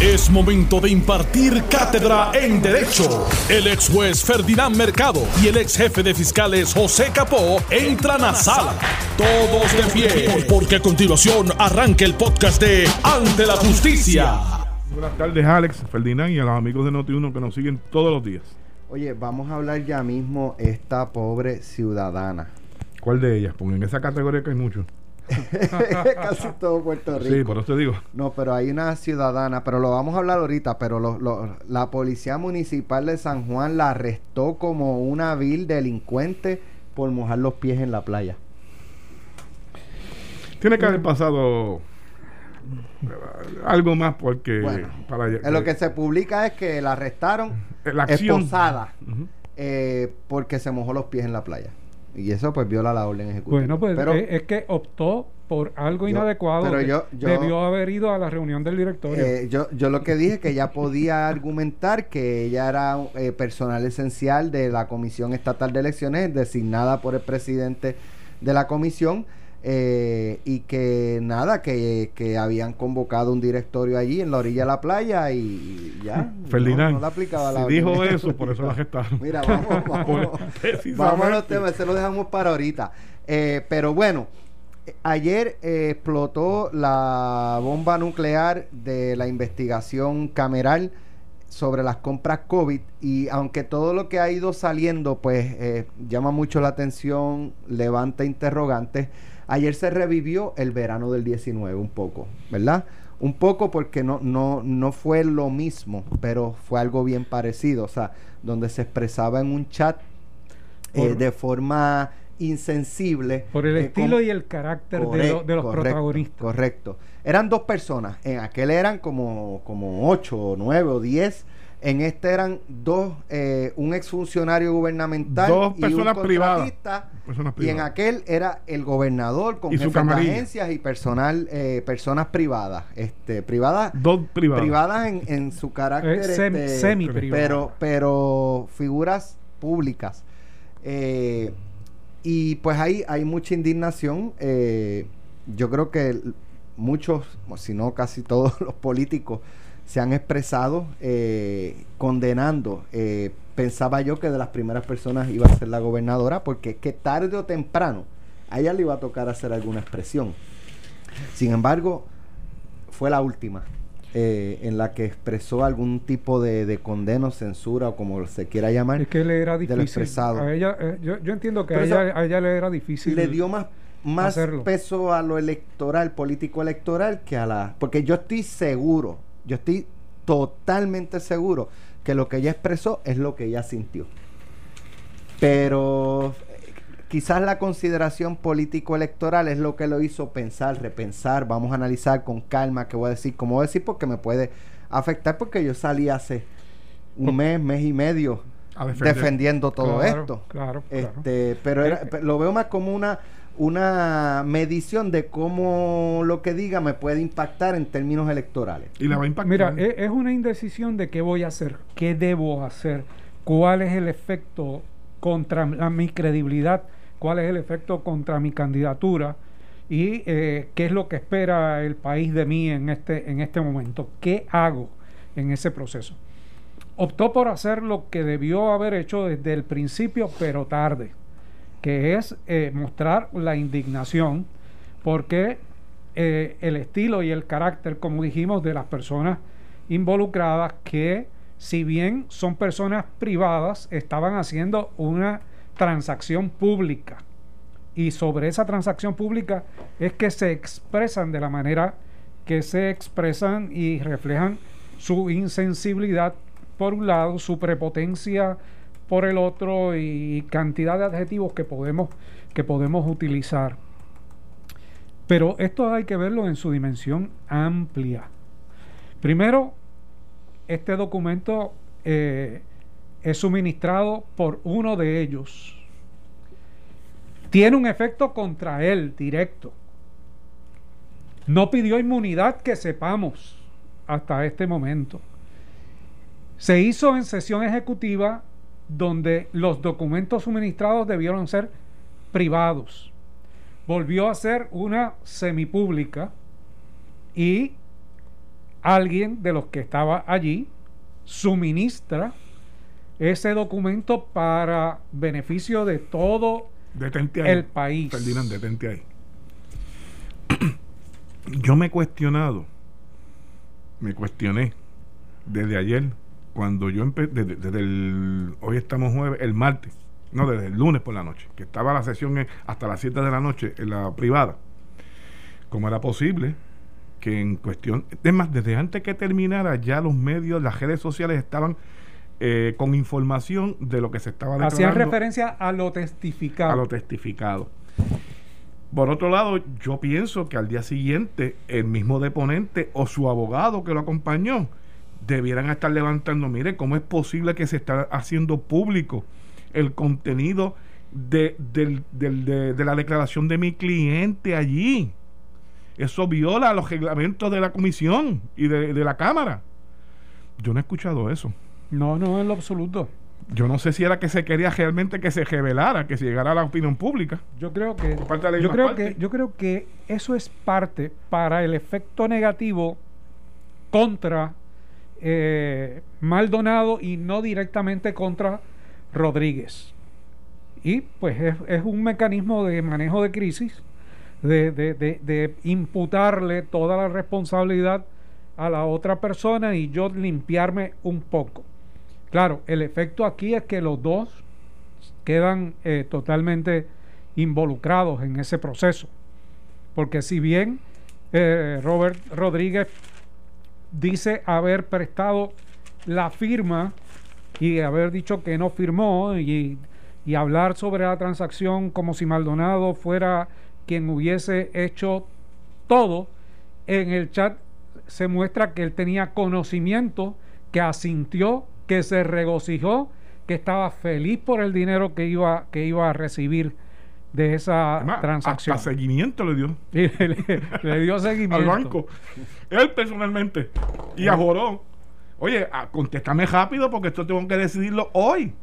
Es momento de impartir cátedra en Derecho. El ex juez Ferdinand Mercado y el ex jefe de fiscales José Capó entran a sala. Todos de pie, porque a continuación arranca el podcast de Ante la Justicia. Buenas tardes, Alex, Ferdinand y a los amigos de Noti1 que nos siguen todos los días. Oye, vamos a hablar ya mismo esta pobre ciudadana. ¿Cuál de ellas? Porque en esa categoría que hay muchos. Casi todo Puerto Rico. Sí, por eso te digo. No, pero hay una ciudadana, pero lo vamos a hablar ahorita, pero lo- lo- la Policía Municipal de San Juan la arrestó como una vil delincuente por mojar los pies en la playa. Tiene que haber pasado eh, algo más porque Bueno, para En lo que se publica es que la arrestaron la acción esposada eh, porque se mojó los pies en la playa. Y eso pues viola la orden ejecutiva. Bueno, pues pero, es, es que optó por algo Yo- inadecuado. pero yo- debió haber ido a la reunión del directorio. Eh, yo, yo lo que dije que ella podía argumentar que ella era eh, personal esencial de la Comisión Estatal de Elecciones, designada por el presidente de la comisión, eh, y que nada, que, que habían convocado un directorio allí en la orilla de la playa y, y ya. Ferdinand, no, no aplicaba la si dijo eso, por eso la gestaron. Mira, vamos, vamos. Vamos a los temas, ese lo dejamos para ahorita. Eh, pero bueno, ayer eh, explotó la bomba nuclear de la investigación cameral sobre las compras COVID y aunque todo lo que ha ido saliendo pues eh, llama mucho la atención, levanta interrogantes, ayer se revivió el verano del 19 un poco, ¿verdad? Un poco porque no, no, no fue lo mismo, pero fue algo bien parecido, o sea, donde se expresaba en un chat eh, de forma insensible. por el eh, estilo y el carácter de, lo- de los correcto, protagonistas. Correcto. Eran dos personas. En aquel eran como, como ocho, o nueve o diez. En este eran dos, eh, un exfuncionario gubernamental Dos y personas un privadas. Personas Y en privadas. aquel era el gobernador con Y jefes de agencias y personal, eh, personas privadas, este, privadas, Dos privados. privadas en, en su carácter, Eh, sem- este, semi-privado. pero, pero figuras públicas. Eh, y pues ahí hay mucha indignación. eh, yo creo que muchos, si no casi todos los políticos se han expresado eh, condenando. eh, pensaba yo que de las primeras personas iba a ser la gobernadora, porque es que tarde o temprano a ella le iba a tocar hacer alguna expresión. Sin embargo, fue la última eh, en la que expresó algún tipo de, de condeno, censura o como se quiera llamar. Es que le era difícil. expresado. A ella, eh, yo, yo entiendo que a ella, a ella le era difícil. le dio más, más hacerlo. peso a lo electoral, político electoral, que a la... Porque yo estoy seguro, yo estoy totalmente seguro que lo que ella expresó es lo que ella sintió. Pero eh, quizás la consideración político-electoral es lo que lo hizo pensar, repensar, vamos a analizar con calma qué voy a decir, cómo voy a decir, porque me puede afectar, porque yo salí hace un mes, mes y medio defendiendo todo Claro, esto. Claro, claro. Este, pero era- Eh, pe- lo veo más como una una medición de cómo lo que diga me puede impactar en términos electorales. Y la va a impactar. Mira, e- es, una indecisión de qué voy a hacer, qué debo hacer, cuál es el efecto contra la- mi credibilidad, cuál es el efecto contra mi candidatura y eh, qué es lo que espera el país de mí en este, en este momento, qué hago en ese proceso. Optó por hacer lo que debió haber hecho desde el principio, pero tarde, que es eh, mostrar la indignación porque eh, el estilo y el carácter, como dijimos, de las personas involucradas que si bien son personas privadas, estaban haciendo una transacción pública. Y sobre esa transacción pública es que se expresan de la manera que se expresan y reflejan su insensibilidad por un lado, su prepotencia por el otro y cantidad de adjetivos que podemos, que podemos utilizar. Pero esto hay que verlo en su dimensión amplia. Primero, este documento eh, es suministrado por uno de ellos. Tiene un efecto contra él directo. No pidió inmunidad que sepamos hasta este momento. Se hizo en sesión ejecutiva donde los documentos suministrados debieron ser privados. Volvió a ser una semipública y alguien de los que estaba allí suministra ese documento para beneficio de todo Detente ahí. el país. Ferdinand, detente ahí. Yo me he cuestionado, me cuestioné desde ayer, cuando yo empecé, desde, desde el, hoy estamos jueves, el martes, no, desde el lunes por la noche, que estaba la sesión en- hasta las 7 de la noche en la privada. ¿Cómo era posible que en cuestión, es más, desde antes que terminara ya los medios, las redes sociales estaban eh, con información de lo que se estaba Hacían declarando referencia a lo testificado. a lo testificado. Por otro lado, yo pienso que al día siguiente el mismo deponente o su abogado que lo acompañó debieran estar levantando, mire, ¿cómo es posible que se está haciendo público el contenido de, del- del- de- de la declaración de mi cliente allí? Eso viola los reglamentos de la comisión y de, de la Cámara. Yo no he escuchado eso. No, no, en lo absoluto. Yo no sé si era que se quería realmente que se revelara, que se llegara a la opinión pública. Yo creo que de yo creo parte. que yo creo que eso es parte para el efecto negativo contra eh, Maldonado y no directamente contra Rodríguez. Y pues es, un mecanismo de manejo de crisis, de, de- de- de imputarle toda la responsabilidad a la otra persona y yo limpiarme un poco. Claro, el efecto aquí es que los dos quedan eh, totalmente involucrados en ese proceso. Porque si bien eh, Robert Rodríguez dice haber prestado la firma y haber dicho que no firmó y, hablar sobre la transacción como si Maldonado fuera quien hubiese hecho todo, en el chat se muestra que él tenía conocimiento, que asintió, que se regocijó, que estaba feliz por el dinero que iba, que iba a recibir de esa Además, transacción. Hasta seguimiento le dio Y le, le dio seguimiento. al banco. Él personalmente. Y a Jorón. Oye, ah, contéstame rápido porque esto tengo que decidirlo hoy.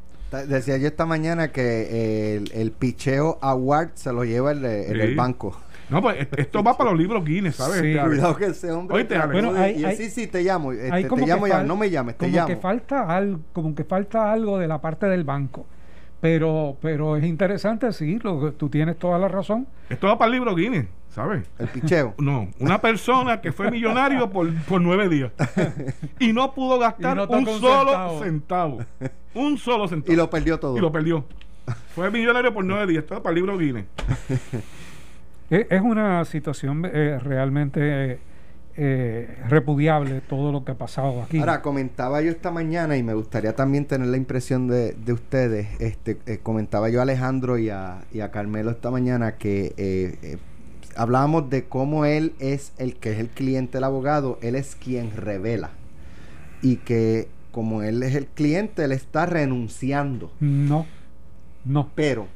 Decía yo esta mañana que eh, el, el picheo award se lo lleva el, de- el Sí. del banco. No, pues est- esto va para los libros Guinness, ¿sabes? Sí. Este? Cuidado que ese hombre. Oíste. Bueno, Bueno, hay- y hay- sí, sí, te llamo. este, te llamo ya. No me llames, te como llamo. que falta algo, como que falta algo de la parte del banco. Pero, pero es interesante, sí, lo, tú tienes toda la razón. Esto va para el libro Guinness, ¿sabes? El picheo. No, una persona que fue millonario por, por nueve días y no pudo gastar no un solo centavo. centavo. Un solo centavo. Y lo perdió todo. Y lo perdió. Fue millonario por nueve días. Esto va para el libro Guinness. Es, es una situación eh, realmente eh, repudiable todo lo que ha pasado aquí. Ahora, comentaba yo esta mañana y me gustaría también tener la impresión de, de ustedes. Este, eh, comentaba yo a Alejandro y a, y a Carmelo esta mañana que eh, hablábamos de cómo él es el que es el cliente del abogado, él es quien revela. Y que como él es el cliente, él está renunciando. no, no. Pero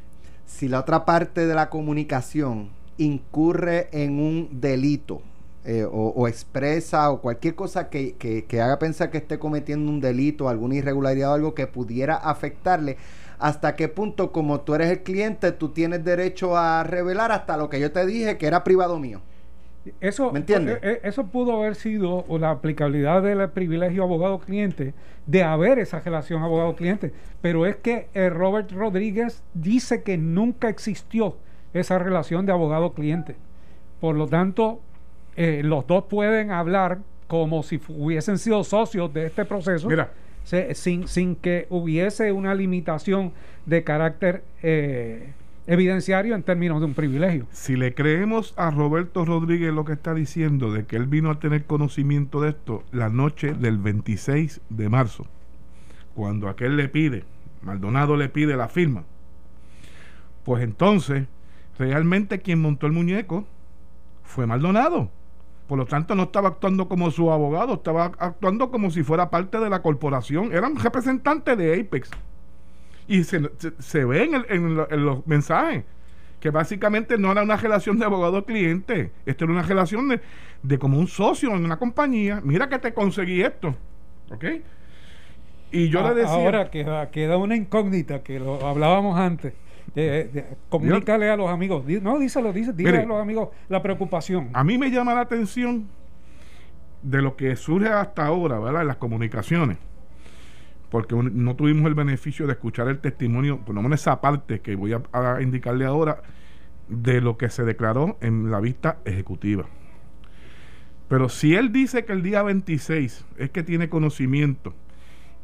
si la otra parte de la comunicación incurre en un delito eh, o, o expresa o cualquier cosa que, que- que haga pensar que esté cometiendo un delito, alguna irregularidad o algo que pudiera afectarle, hasta qué punto como tú eres el cliente, tú tienes derecho a revelar hasta lo que yo te dije que era privado mío. Eso, ¿Me entiendes? eh, eh, eso pudo haber sido o la aplicabilidad del privilegio abogado-cliente, de haber esa relación abogado-cliente. Pero es que eh, Robert Rodríguez dice que nunca existió esa relación de abogado-cliente. Por lo tanto, eh, los dos pueden hablar como si hubiesen sido socios de este proceso, Mira, se- sin, sin que hubiese una limitación de carácter eh, evidenciario en términos de un privilegio. si le creemos a Roberto Rodríguez lo que está diciendo de que él vino a tener conocimiento de esto la noche del 26 de marzo, cuando aquel le pide, Maldonado le pide la firma, pues entonces realmente quien montó el muñeco fue Maldonado. Por lo tanto, no estaba actuando como su abogado, estaba actuando como si fuera parte de la corporación. Era un representante de Apex. Y se, se- se ve en, el- en lo- en los mensajes que básicamente no era una relación de abogado-cliente. Esto era una relación de, de como un socio en una compañía. Mira que te conseguí esto. ¿Ok? Y yo A- le decía... Ahora queda, queda una incógnita que lo hablábamos antes. De- de- comunícale a los amigos. No, díselo, dice, dile Mire. a los amigos la preocupación. A mí me llama la atención de lo que surge hasta ahora, ¿verdad? En las comunicaciones, porque no tuvimos el beneficio de escuchar el testimonio, por lo menos esa parte que voy a indicarle ahora, de lo que se declaró en la vista ejecutiva. Pero si él dice que el día 26 es que tiene conocimiento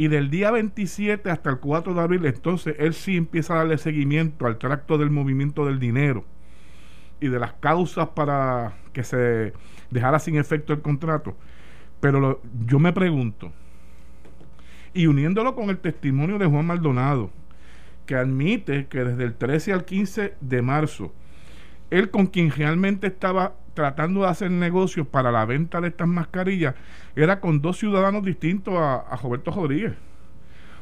y del día 27 hasta el 4 de abril, entonces él sí empieza a darle seguimiento al tracto del movimiento del dinero y de las causas para que se dejara sin efecto el contrato. Pero yo me pregunto, y uniéndolo con el testimonio de Juan Maldonado, que admite que desde el 13 al 15 de marzo él con quien realmente estaba tratando de hacer negocios para la venta de estas mascarillas era con dos ciudadanos distintos a, Roberto Rodríguez.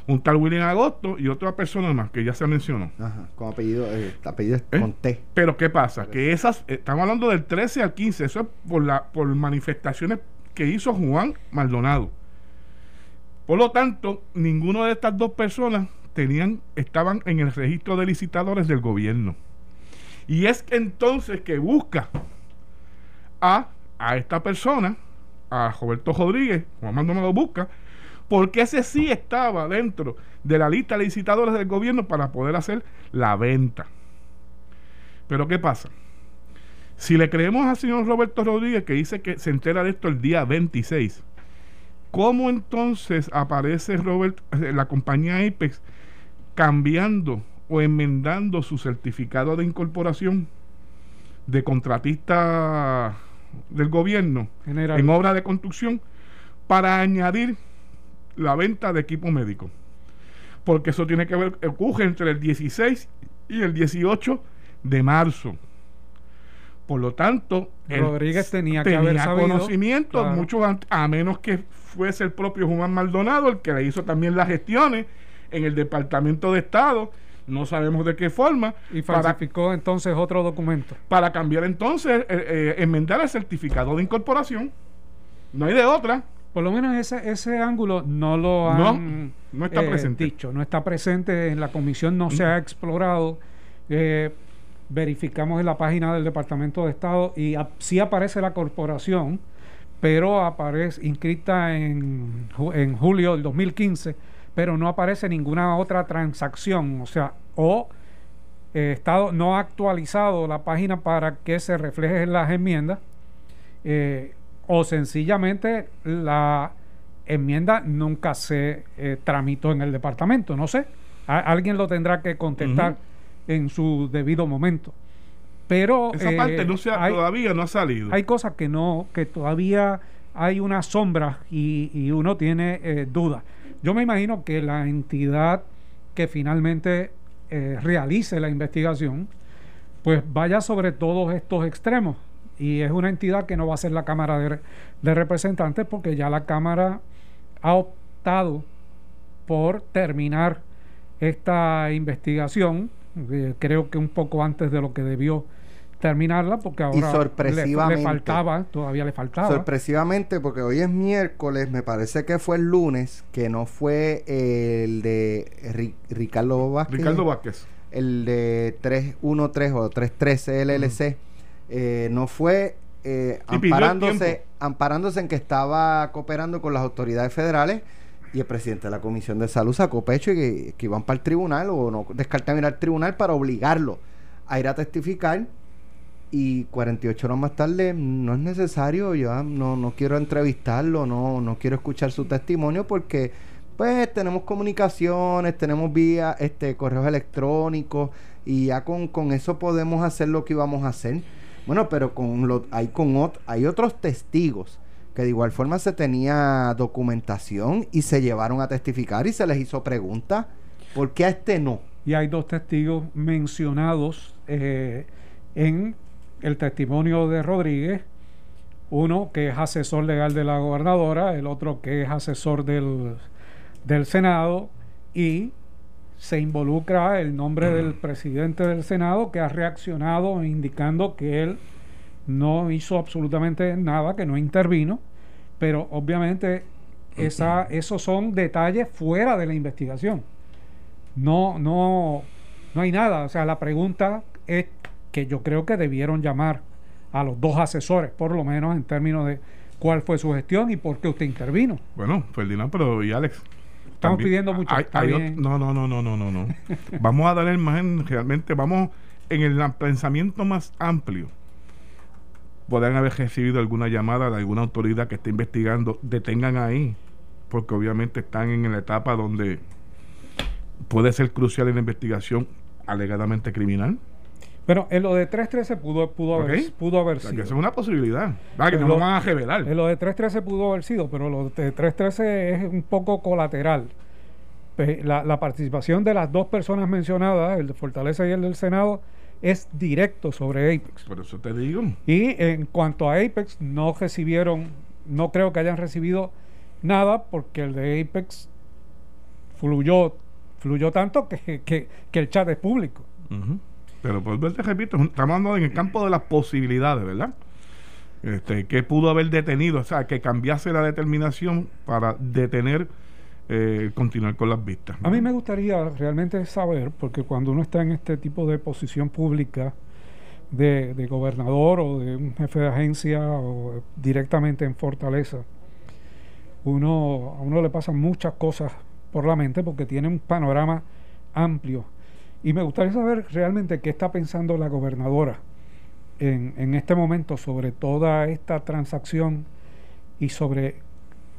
Un tal William Agosto y otra persona más que ya se mencionó. Ajá, con apellido, eh, apellido ¿Eh? con T. Pero ¿qué pasa? Que esas, estamos hablando del 13 al 15, eso es por, la, por manifestaciones que hizo Juan Maldonado. Por lo tanto, ninguno de estas dos personas tenían, estaban en el registro de licitadores del gobierno. Y es entonces que busca a, a esta persona, a Roberto Rodríguez, Juan Manuel lo busca, porque ese sí estaba dentro de la lista de licitadores del gobierno para poder hacer la venta. Pero ¿qué pasa? Si le creemos al señor Roberto Rodríguez que dice que se entera de esto el día 26, ¿cómo entonces aparece Robert, eh, la compañía Apex cambiando o enmendando su certificado de incorporación de contratista del gobierno en obra de construcción para añadir la venta de equipo médico. Porque eso tiene que ver, ocurre entre el 16 y el 18 de marzo. Por lo tanto, Rodríguez tenía, que haber sabido, conocimiento, mucho a menos que fuese el propio Juan Maldonado el que le hizo también las gestiones en el Departamento de Estado no sabemos de qué forma. Y falsificó entonces otro documento. Para cambiar entonces, eh, eh, enmendar el certificado de incorporación. No hay de otra. Por lo menos ese, ese ángulo no lo han no, está eh, presente. dicho, no está presente en la comisión, no se ha explorado. verificamos en la página del Departamento de Estado y sí aparece la corporación, pero aparece inscrita en, en julio del 2015 pero no aparece ninguna otra transacción, o sea, o eh, Estado no ha actualizado la página para que se refleje en las enmiendas, eh, o sencillamente la enmienda nunca se eh, tramitó en el departamento, no sé, alguien lo tendrá que contestar en su debido momento. Pero esa parte no se todavía no ha salido. Hay cosas que no, que todavía hay una sombra y, y uno tiene dudas. Yo me imagino que la entidad que finalmente eh, realice la investigación, pues vaya sobre todos estos extremos. Y es una entidad que no va a ser la Cámara de, Representantes porque ya la Cámara ha optado por terminar esta investigación, eh, creo que un poco antes de lo que debió terminarla porque ahora sorpresivamente, le, faltaba, todavía le faltaba. Sorpresivamente, porque hoy es miércoles, me parece que fue el lunes, que no fue el de Ricardo Vázquez. Ricardo Vázquez. El de 313 o 313 LLC. Eh, no fue eh, amparándose, amparándose en que estaba cooperando con las autoridades federales y el presidente de la Comisión de Salud sacó pecho y que, que iban para el tribunal o no descartaban ir al tribunal para obligarlo a ir a testificar y 48 horas más tarde no es necesario, yo no, no quiero entrevistarlo, no, no quiero escuchar su testimonio porque pues tenemos comunicaciones, tenemos vía este correos electrónicos y ya con, con eso podemos hacer lo que íbamos a hacer. Bueno, pero con lo, hay con hay otros testigos que de igual forma se tenía documentación y se llevaron a testificar y se les hizo preguntas. ¿Por qué a este no? Y hay dos testigos mencionados eh, en el testimonio de Rodríguez, uno que es asesor legal de la gobernadora, el otro que es asesor del, del Senado y se involucra el nombre del presidente del Senado que ha reaccionado indicando que él no hizo absolutamente nada, que no intervino, pero obviamente esa, esos son detalles fuera de la investigación. No, no, no hay nada. O sea, la pregunta que yo creo que debieron llamar a los dos asesores, por lo menos en términos de, cuál fue su gestión y por qué usted intervino. Bueno, Ferdinand, pero y Alex. Estamos pidiendo mucho. no, no, no, no, no, no, no. vamos a dar el imagen realmente, vamos en el pensamiento más amplio. Podrían haber recibido alguna llamada de alguna autoridad que esté investigando, detengan ahí, porque obviamente están en la etapa donde puede ser crucial en la investigación alegadamente criminal. Bueno, en lo de 313 pudo, pudo, haber, pudo haber sido. es una posibilidad. que no lo van a revelar. En lo de 313 pudo haber sido, pero lo de 313 es un poco colateral. La, la participación de las dos personas mencionadas, el de Fortaleza y el del Senado, es directo sobre Apex. Por eso te digo. Y en cuanto a Apex, no recibieron, no creo que hayan recibido nada porque el de Apex fluyó, fluyó tanto que, que, que el chat es público. Pero pues te repito, estamos hablando en el campo de las posibilidades, ¿verdad? Este, que pudo haber detenido, o sea, que cambiase la determinación para detener, eh, continuar con las vistas. A mí me gustaría realmente saber, porque cuando uno está en este tipo de posición pública, de, de gobernador o de un jefe de agencia o directamente en Fortaleza, uno, a uno le pasan muchas cosas por la mente porque tiene un panorama amplio y me gustaría saber realmente qué está pensando la gobernadora en, este momento sobre toda esta transacción y sobre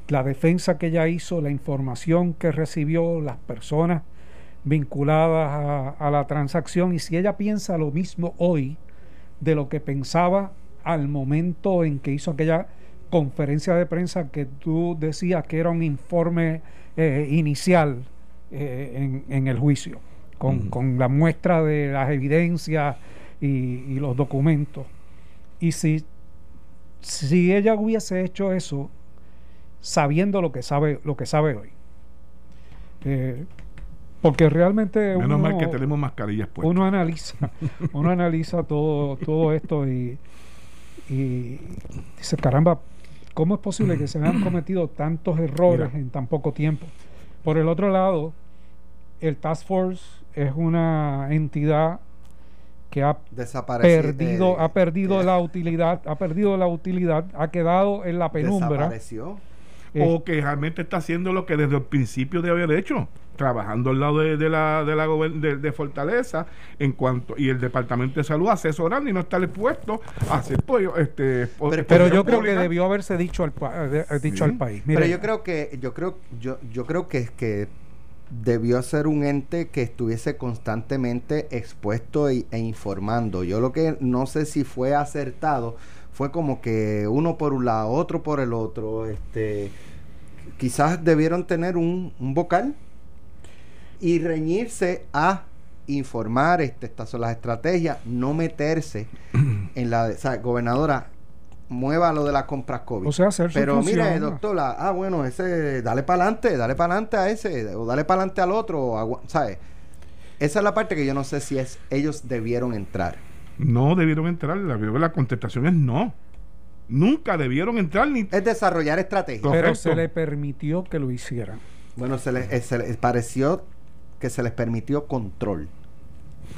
la defensa que ella hizo, la información que recibió, las personas vinculadas a, la transacción y si ella piensa lo mismo hoy de lo que pensaba al momento en que hizo aquella conferencia de prensa que tú decías que era un informe eh, inicial eh, en el juicio con, la muestra de las evidencias y, los documentos. Y si, si ella hubiese hecho eso sabiendo lo que sabe, lo que sabe hoy. Eh, porque realmente menos mal que tenemos mascarillas puestas. uno analiza uno analiza todo todo esto y, y dice caramba cómo es posible que se hayan cometido tantos errores en tan poco tiempo por el otro lado el Task Force es una entidad que ha perdido, ha perdido la utilidad, ha perdido la utilidad, ha quedado en la penumbra. Desapareció. o que realmente está haciendo lo que desde el principio debe haber hecho, trabajando al lado de, la de la de, Fortaleza en cuanto y el Departamento de Salud asesorando y no estar expuesto a hacer pues, este pero, yo creo que debió haberse dicho al dicho al país. pero yo creo que yo creo yo yo creo que que debió ser un ente que estuviese constantemente expuesto e, informando. Yo lo que no sé si fue acertado fue como que uno por un lado, otro por el otro. Este, quizás debieron tener un, vocal y reñirse a informar, este, estas son las estrategias, no meterse en la... O gobernadora, mueva lo de las compras COVID. O sea, hacer Pero mire, doctor, ah, bueno, ese, dale para adelante, dale para adelante a ese, o dale para adelante al otro, ¿sabes? Esa es la parte que yo no sé si es ellos debieron entrar. No debieron entrar, la, la contestación es no. Nunca debieron entrar ni... Es desarrollar estrategias. Pero se le permitió que lo hicieran. Bueno, se les, eh, se les pareció que se les permitió control.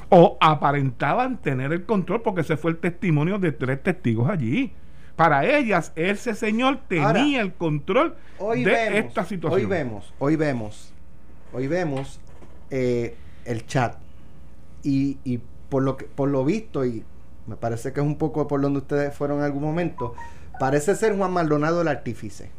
O aparentaban tener el control porque ese fue el testimonio de tres testigos allí para ellas ese señor tenía el control de esta situación. Hoy vemos, hoy vemos, hoy vemos eh, el chat y, y, por lo que por lo visto y me parece que es un poco por donde ustedes fueron en algún momento, parece ser Juan Maldonado el artífice.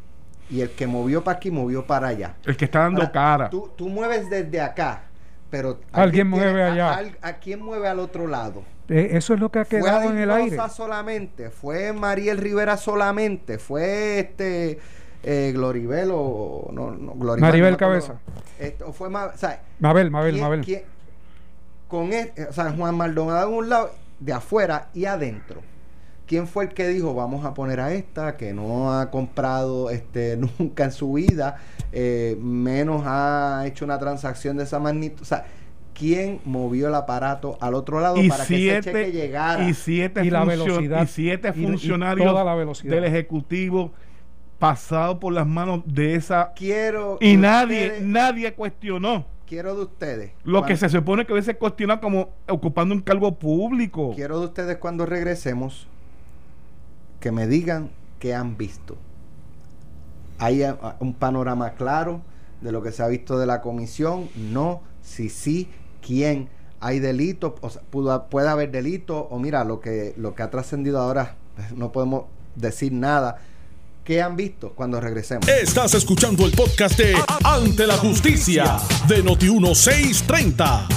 Y el que movió para aquí, movió para allá. El que está dando cara. Tú, tú mueves desde acá, pero... Alguien mueve allá. a quién mueve al otro lado? Eh, eso es lo que ha quedado en el aire. solamente, fue Mariel Rivera solamente, fue este eh, Gloribelo, no, no Maribel Cabeza. Esto fue o sea, Mabel, Mabel, Mabel. con o sea, Juan Maldonado de un lado, de afuera y adentro. ¿Quién fue el que dijo vamos a poner a esta que no ha comprado este nunca en su vida, eh, menos ha hecho una transacción de esa magnitud? O sea, quién movió el aparato al otro lado para que ese cheque llegara. Y siete, la velocidad, y siete funcionarios del Ejecutivo pasado por las manos de esa... Quiero... Y nadie, nadie cuestionó. Quiero de ustedes. Lo que se supone que hubiese cuestionado como ocupando un cargo público. Quiero de ustedes cuando regresemos que me digan qué han visto ¿Hay eh, un panorama claro de lo que se ha visto de la comisión? No, si sí, ¿quién? ¿Hay delito? O ¿Puede haber delito? O mira, lo que, lo que ha trascendido ahora, pues, no podemos decir nada. ¿Qué han visto cuando regresemos? Estás escuchando el podcast de Ante la Justicia de Noti1630.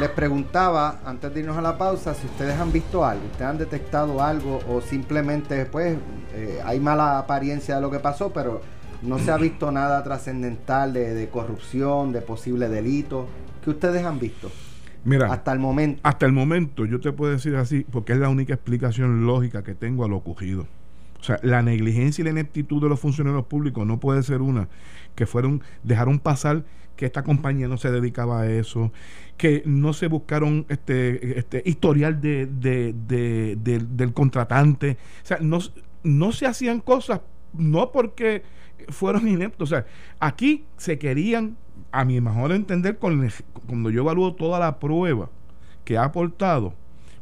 Les preguntaba antes de irnos a la pausa si ustedes han visto algo, ustedes han detectado algo o simplemente pues eh, hay mala apariencia de lo que pasó, pero no se ha visto nada trascendental de, corrupción, de posible delito. ¿Qué ustedes han visto? Mira, hasta el momento. Hasta el momento yo te puedo decir así porque es la única explicación lógica que tengo a lo ocurrido. O sea, la negligencia y la ineptitud de los funcionarios públicos no puede ser una que fueron dejaron pasar que esta compañía no se dedicaba a eso, que no se buscaron este, este historial de, del contratante. O sea, no, no se hacían cosas, no porque fueron ineptos. O sea, aquí se querían, a mi mejor entender, cuando yo evalúo toda la prueba que ha aportado,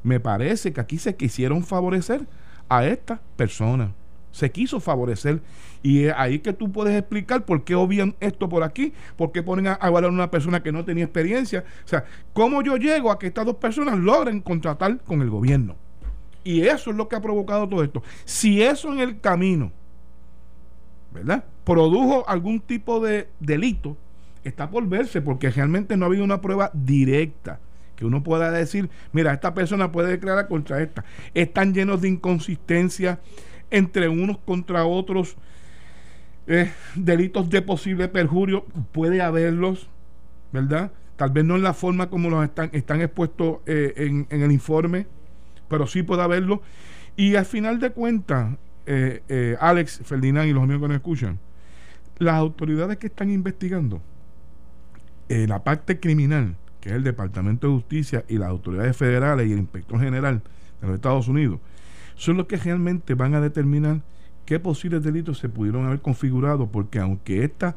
me parece que aquí se quisieron favorecer a estas personas se quiso favorecer. Y ahí que tú puedes explicar por qué obvian esto por aquí, por qué ponen a, evaluar a una persona que no tenía experiencia. O sea, cómo yo llego a que estas dos personas logren contratar con el gobierno. Y eso es lo que ha provocado todo esto. Si eso en el camino, ¿verdad? Produjo algún tipo de delito, está por verse, porque realmente no ha habido una prueba directa que uno pueda decir, mira, esta persona puede declarar contra esta. Están llenos de inconsistencia entre unos contra otros, eh, delitos de posible perjurio, puede haberlos, ¿verdad? Tal vez no en la forma como los están, expuestos eh, en, el informe, pero sí puede haberlo. Y al final de cuentas, eh, Alex, Ferdinand y los amigos que nos escuchan, las autoridades que están investigando la parte criminal, que es el Departamento de Justicia y las autoridades federales y el inspector general de los Estados Unidos, son los que realmente van a determinar qué posibles delitos se pudieron haber configurado, porque aunque esta,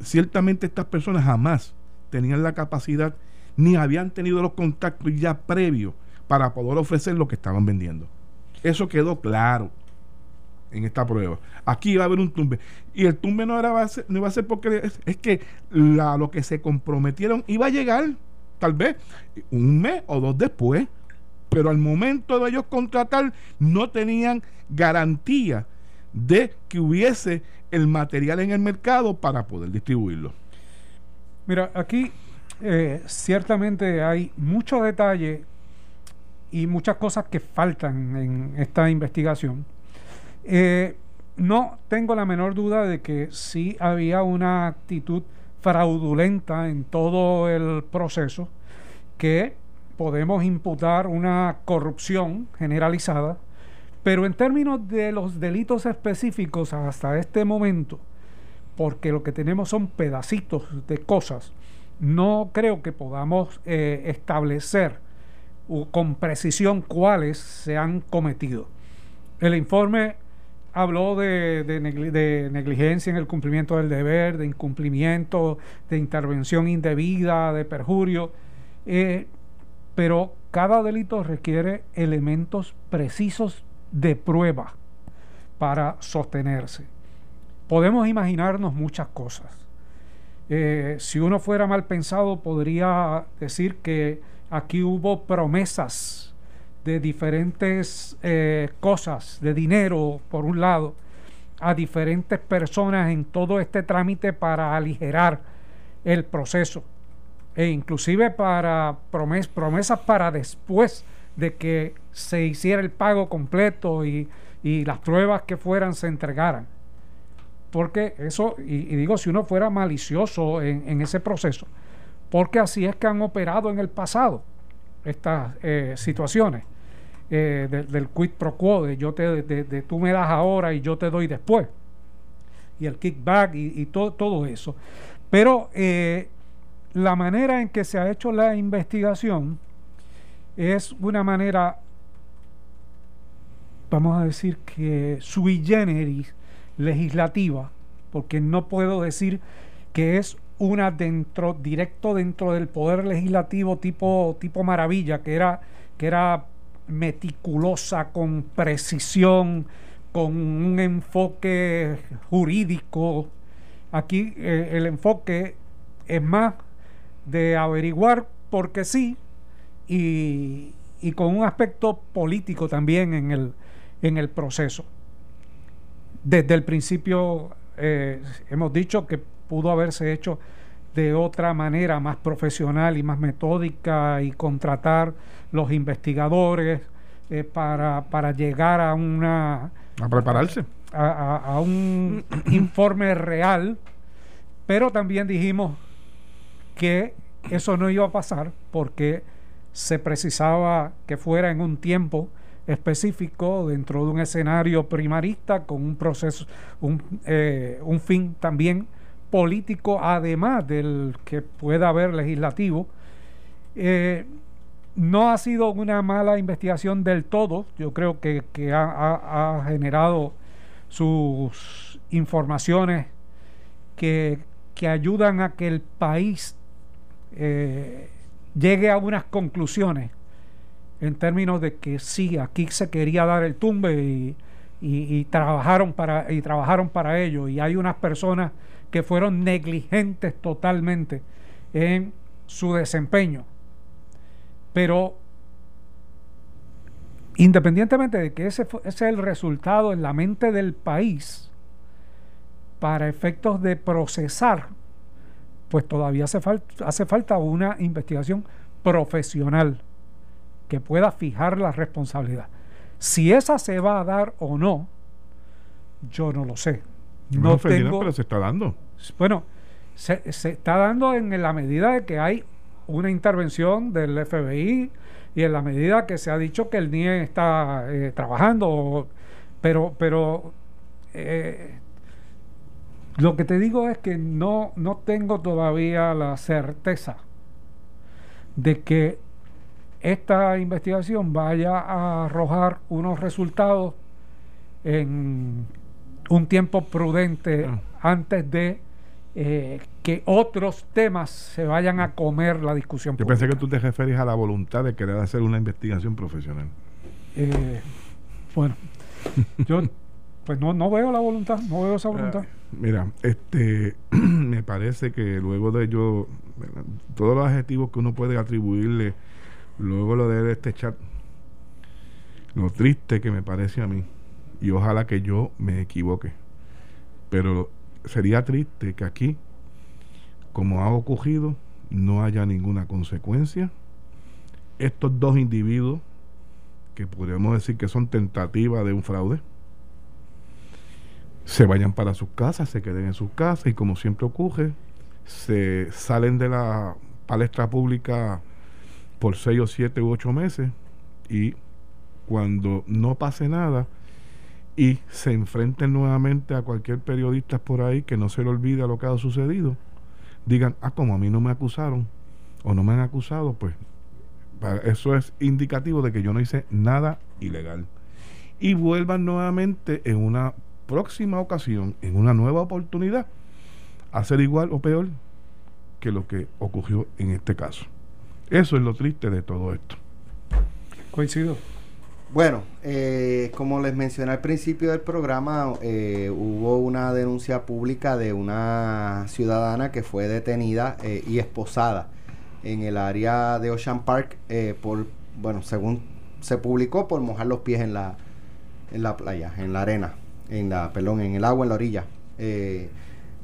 ciertamente estas personas jamás tenían la capacidad ni habían tenido los contactos ya previos para poder ofrecer lo que estaban vendiendo. Eso quedó claro en esta prueba. Aquí va a haber un tumbe. Y el tumbe no, era, no iba a ser porque es, que la, lo que se comprometieron iba a llegar, tal vez, un mes o dos después pero al momento de ellos contratar no tenían garantía de que hubiese el material en el mercado para poder distribuirlo. Mira, aquí eh, ciertamente hay mucho detalle y muchas cosas que faltan en esta investigación. Eh, no tengo la menor duda de que sí había una actitud fraudulenta en todo el proceso que podemos imputar una corrupción generalizada, pero en términos de los delitos específicos hasta este momento, porque lo que tenemos son pedacitos de cosas, no creo que podamos eh, establecer con precisión cuáles se han cometido. El informe habló de, negligencia en el cumplimiento del deber, de incumplimiento, de intervención indebida, de perjurio. Eh, pero cada delito requiere elementos precisos de prueba para sostenerse. Podemos imaginarnos muchas cosas. Eh, si uno fuera mal pensado, podría decir que aquí hubo promesas de diferentes eh, cosas, de dinero, por un lado, a diferentes personas en todo este trámite para aligerar el proceso e inclusive para promes, promesas para después de que se hiciera el pago completo y, las pruebas que fueran se entregaran. Porque eso, y, digo, si uno fuera malicioso en, ese proceso, porque así es que han operado en el pasado estas eh, situaciones eh, del quid pro quo, de, yo te, de, tú me das ahora y yo te doy después, y el kickback y, todo, todo eso. Pero eh, la manera en que se ha hecho la investigación es una manera, vamos a decir que sui generis legislativa, porque no puedo decir que es una dentro directo dentro del poder legislativo tipo tipo maravilla que era que era meticulosa con precisión con un enfoque jurídico. Aquí eh, el enfoque es más de averiguar por qué sí y, y con un aspecto político también en el, en el proceso. Desde el principio eh, hemos dicho que pudo haberse hecho de otra manera más profesional y más metódica y contratar los investigadores eh, para, para llegar a una... A prepararse. A, a un informe real, pero también dijimos que eso no iba a pasar porque se precisaba que fuera en un tiempo específico dentro de un escenario primarista con un proceso, un, eh, un fin también político, además del que pueda haber legislativo. Eh, no ha sido una mala investigación del todo, yo creo que, ha, generado sus informaciones que, que, ayudan a que el país eh, llegue a unas conclusiones en términos de que sí, aquí se quería dar el tumbe y, y, trabajaron para y trabajaron para ello y hay unas personas que fueron negligentes totalmente en su desempeño. Pero independientemente de que ese, es el resultado en la mente del país, para efectos de procesar, pues todavía hace, hace falta una investigación profesional que pueda fijar la responsabilidad. Si esa se va a dar o no, yo no lo sé. No, tengo, pero se está dando. Bueno, se, se, está dando en la medida de que hay una intervención del FBI y en la medida que se ha dicho que el NIE está eh, trabajando, pero, pero eh, lo que te digo es que no, no tengo todavía la certeza de que esta investigación vaya a arrojar unos resultados en un tiempo prudente ah. antes de eh, que otros temas se vayan a comer la discusión. Yo pensé que tú te referís a la voluntad de querer hacer una investigación profesional. Eh, bueno, yo pues no, no veo la voluntad, no veo esa ah, voluntad. mira, este me parece que luego de yo, todos los adjetivos que uno puede atribuirle luego lo de este chat, lo triste que me parece a mí, y ojalá que yo me equivoque, pero sería triste que aquí, como ha ocurrido, no haya ninguna consecuencia. Estos dos individuos, que podríamos decir que son tentativas de un fraude, se vayan para sus casas, se queden en sus casas y como siempre ocurre, se salen de la palestra pública por seis o siete u ocho meses y cuando no pase nada y se enfrenten nuevamente a cualquier periodista por ahí que no se le olvide lo que ha sucedido, digan, ah, como a mí no me acusaron o no me han acusado, pues eso es indicativo de que yo no hice nada ilegal. Y vuelvan nuevamente en una próxima ocasión, en una nueva oportunidad, a hacer igual o peor que lo que ocurrió en este caso. Eso es lo triste de todo esto. Coincido. Bueno, eh, como les mencioné al principio del programa, eh, hubo una denuncia pública de una ciudadana que fue detenida eh, y esposada en el área de Ocean Park por, bueno, según se publicó, por mojar los pies en la, en la playa, en la arena, en la, perdón, en el agua, en la orilla.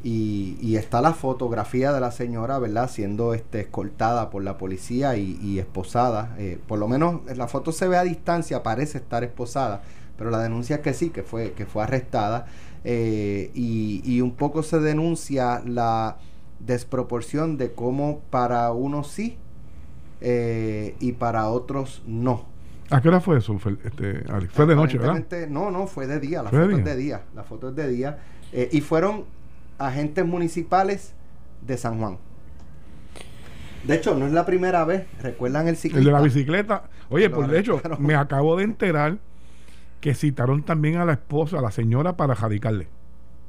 Y, está la fotografía de la señora, ¿verdad? Siendo este, escoltada por la policía y, esposada. Eh, por lo menos la foto se ve a distancia, parece estar esposada, pero la denuncia es que sí, que fue, que fue arrestada. Eh, y, un poco se denuncia la desproporción de cómo para unos sí eh, y para otros no. ¿A qué hora fue eso, este, Fue de noche, ¿verdad? No, no, fue de día. La foto es de día. La foto es de día. y fueron agentes municipales de San Juan. De hecho, no es la primera vez. ¿Recuerdan el ciclista? El de la bicicleta. Oye, por de hecho, me acabo de enterar que citaron también a la esposa, a la señora, para radicarle.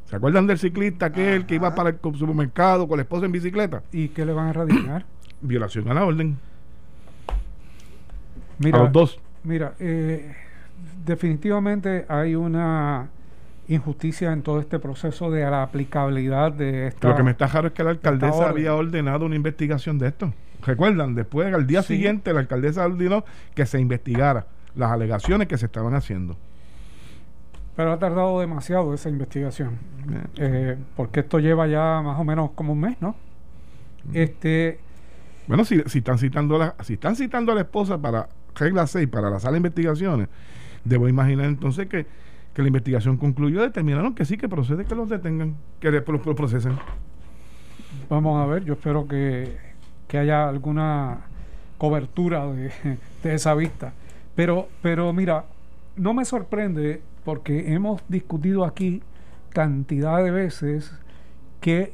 ¿Se acuerdan del ciclista aquel que iba para el supermercado con la esposa en bicicleta? ¿Y qué le van a radicar? Violación a la orden. Mira, a los dos. Mira, eh, definitivamente hay una injusticia en todo este proceso de la aplicabilidad de esta. Lo que me está raro es que la alcaldesa había ordenado una investigación de esto. ¿Recuerdan? Después, al día siguiente, la alcaldesa ordenó que se investigara las alegaciones que se estaban haciendo. Pero ha tardado demasiado esa investigación. Eh, porque esto lleva ya más o menos como un mes, ¿no? Este. Bueno, si, si están citando a la, si están citando a la esposa para regla 6, para la sala de investigaciones, debo imaginar entonces que, que la investigación concluyó, determinaron que sí, que procede que los detengan, que después los procesen. Vamos a ver, yo espero que, que haya alguna cobertura de, de, esa vista. Pero, pero mira, no me sorprende porque hemos discutido aquí cantidad de veces que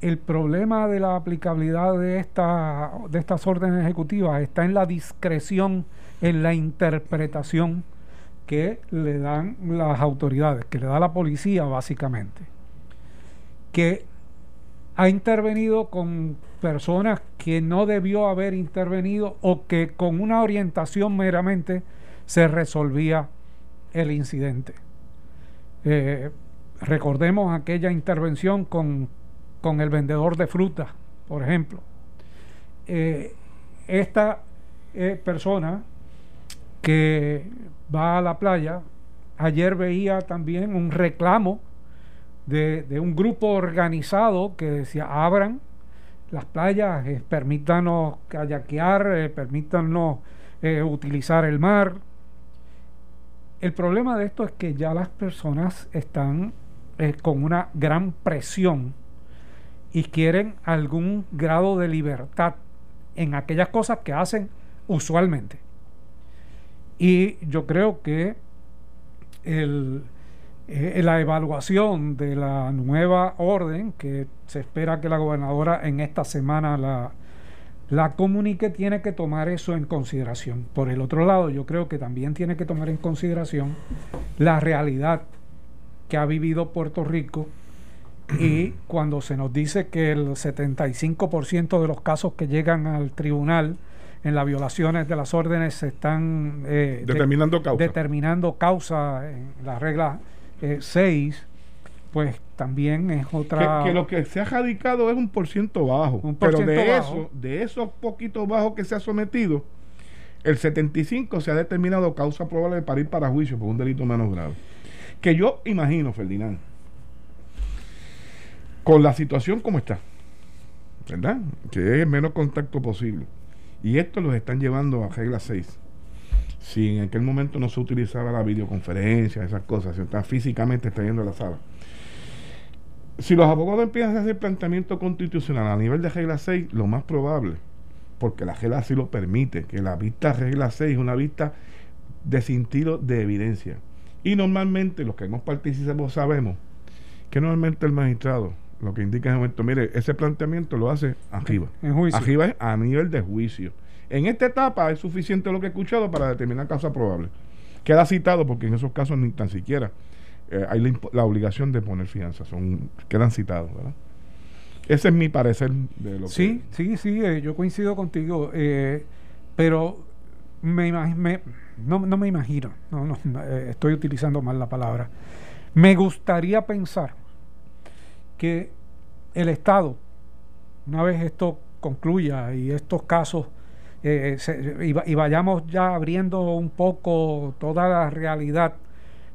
el problema de la aplicabilidad de, esta, de estas órdenes ejecutivas está en la discreción, en la interpretación que le dan las autoridades, que le da la policía básicamente, que ha intervenido con personas que no debió haber intervenido o que con una orientación meramente se resolvía el incidente. Eh, recordemos aquella intervención con, con, el vendedor de fruta, por ejemplo. Eh, esta eh, persona que va a la playa, ayer veía también un reclamo de, un grupo organizado que decía, abran las playas, permítanos kayakear, permítanos utilizar el mar, el problema de esto es que ya las personas están eh, con una gran presión y quieren algún grado de libertad en aquellas cosas que hacen usualmente. Y yo creo que el, eh, la evaluación de la nueva orden, que se espera que la gobernadora en esta semana la, la comunique tiene que tomar eso en consideración. Por el otro lado, yo creo que también tiene que tomar en consideración la realidad que ha vivido Puerto Rico y cuando se nos dice que el 75% de los casos que llegan al tribunal en las violaciones de las órdenes se están eh, determinando, causa. determinando causa en la regla 6, eh, pues también es otra... Que, lo que se ha radicado es un por ciento bajo. pero de eso, de esos poquitos bajos que se ha sometido, el 75 se ha determinado causa probable para ir para juicio por un delito menos grave. Que yo imagino, Ferdinand, con la situación como está, ¿verdad? Que es el menos contacto posible. Y esto los están llevando a regla 6. Si en aquel momento no se utilizaba la videoconferencia, esas cosas, se está físicamente trayendo a la sala si los abogados empiezan a hacer planteamiento constitucional a nivel de regla 6, lo más probable, porque la regla sí lo permite, que la vista regla 6 es una vista de sentido de evidencia. Y normalmente los que hemos participado sabemos que normalmente el magistrado lo que indica en el momento, mire, ese planteamiento lo hace arriba. En juicio. Arriba es a nivel de juicio. En esta etapa es suficiente lo que he escuchado para determinar causa probable. Queda citado porque en esos casos ni tan siquiera eh, hay la, obligación de poner fianza, son quedan citados, ¿verdad? Ese es mi parecer de lo sí, que... Sí, sí, eh, yo coincido contigo, eh, pero me, me no, no, me imagino, no, no, estoy utilizando mal la palabra. Me gustaría pensar que el Estado, una vez esto concluya y estos casos y, y, vayamos ya abriendo un poco toda la realidad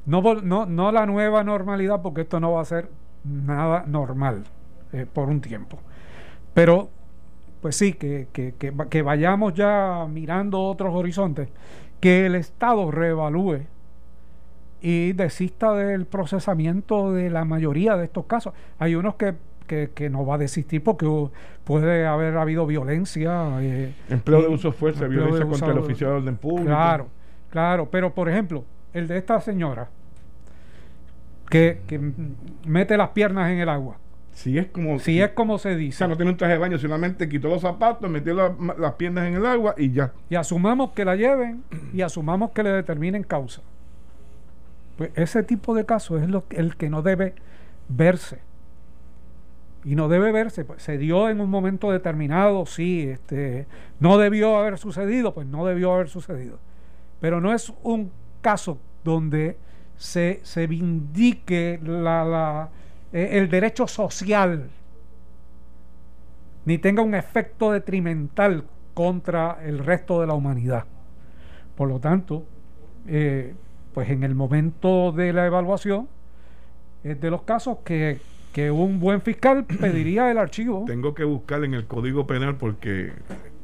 no, no, no la nueva normalidad, porque esto no va a ser nada normal eh, por un tiempo. Pero, pues sí, que, que, que, vayamos ya mirando otros horizontes, que el Estado reevalúe y desista del procesamiento de la mayoría de estos casos. Hay unos que, que, no va a desistir porque puede haber habido violencia. Eh, empleo de uso de fuerza, violencia contra el oficial de orden público. Claro, claro, pero por ejemplo, el de esta señora, que, mete las piernas en el agua. Si es como si, es como se dice. O sea, no tiene un traje de baño, solamente quitó los zapatos, metió las piernas en el agua y ya. Y asumamos que la lleven y asumamos que le determinen causa. Pues ese tipo de casos es el que no debe verse. Y no debe verse, pues se dio en un momento determinado, sí, este, no debió haber sucedido, pues no debió haber sucedido. Pero no es un caso donde se, se vindique la, eh, el derecho social, ni tenga un efecto detrimental contra el resto de la humanidad. Por lo tanto, eh, pues en el momento de la evaluación, es de los casos que, que un buen fiscal pediría el archivo. Tengo que buscar en el Código Penal porque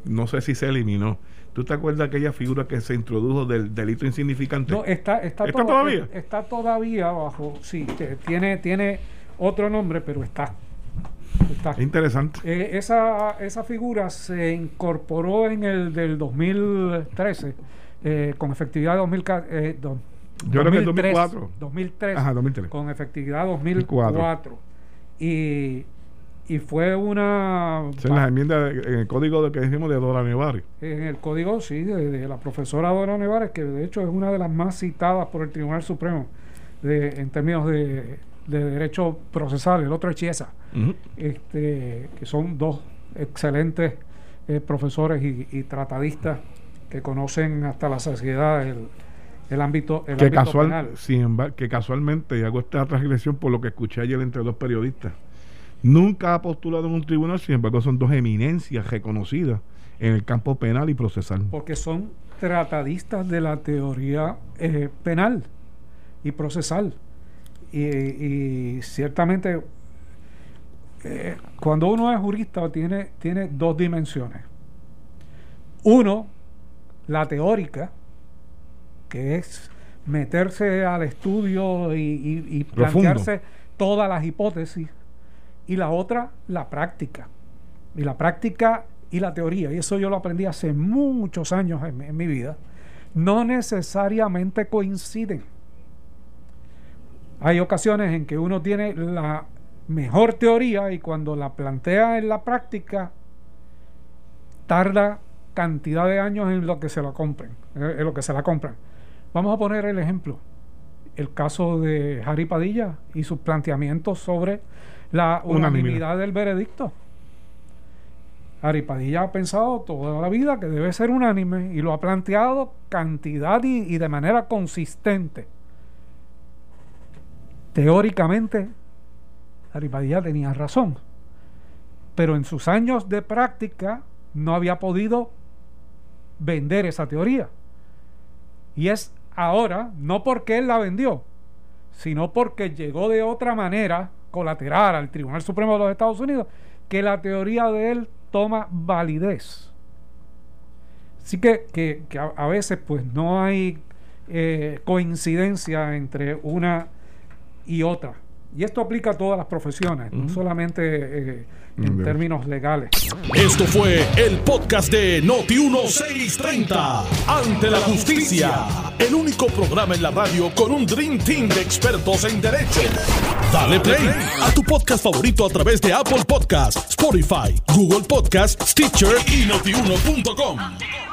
no sé si se eliminó. ¿Tú te acuerdas de aquella figura que se introdujo del delito insignificante? No, está, está, ¿Está todavía? Está todavía bajo, sí, tiene, tiene otro nombre, pero está. está. Interesante. Eh, esa, esa figura se incorporó en el del 2013 eh, con efectividad 2000, eh, Yo creo que el 2003, 2004. 2003 Ajá, 2003. con efectividad 2004 y, y fue una Esa es la enmienda de- en el código de que dijimos de Dora Nevari. en el código sí de, de la profesora Dora Nevares que de hecho es una de las más citadas por el Tribunal Supremo de, en términos de, de derecho procesal el otro es Chiesa este, que son dos excelentes eh, profesores y, y tratadistas que conocen hasta la saciedad el, el ámbito, el que, ámbito casual, penal. sin embargo, que casualmente, y hago esta transgresión por lo que escuché ayer entre dos periodistas, nunca ha postulado en un tribunal, sin embargo, son dos eminencias reconocidas en el campo penal y procesal. Porque son tratadistas de la teoría eh, penal y procesal. Y, y ciertamente, eh, cuando uno es jurista, tiene, tiene dos dimensiones. Uno, la teórica, que es meterse al estudio y, y- y Profundo. plantearse todas las hipótesis. Y la otra, la práctica. Y la práctica y la teoría, y eso yo lo aprendí hace muchos años en, mi- en mi vida, no necesariamente coinciden. Hay ocasiones en que uno tiene la mejor teoría y cuando la plantea en la práctica, tarda cantidad de años en lo que se la compren, eh, en lo que se la compran. Vamos a poner el ejemplo, el caso de Harry Padilla y sus planteamientos sobre la Unanimidad. unanimidad del veredicto. Harry Padilla ha pensado toda la vida que debe ser unánime y lo ha planteado cantidad y, y de manera consistente. Teóricamente, Harry Padilla tenía razón, pero en sus años de práctica no había podido vender esa teoría. Y es ahora, no porque él la vendió, sino porque llegó de otra manera colateral al Tribunal Supremo de los Estados Unidos, que la teoría de él toma validez. Así que, que- a veces pues no hay eh, coincidencia entre una y otra. Y esto aplica a todas las profesiones, no solamente eh, en términos legales. Esto fue el podcast de Noti1630. Ante la justicia. El único programa en la radio con un Dream Team de expertos en derecho. Dale play a tu podcast favorito a través de Apple Podcasts, Spotify, Google Podcasts, Stitcher y Notiuno.com.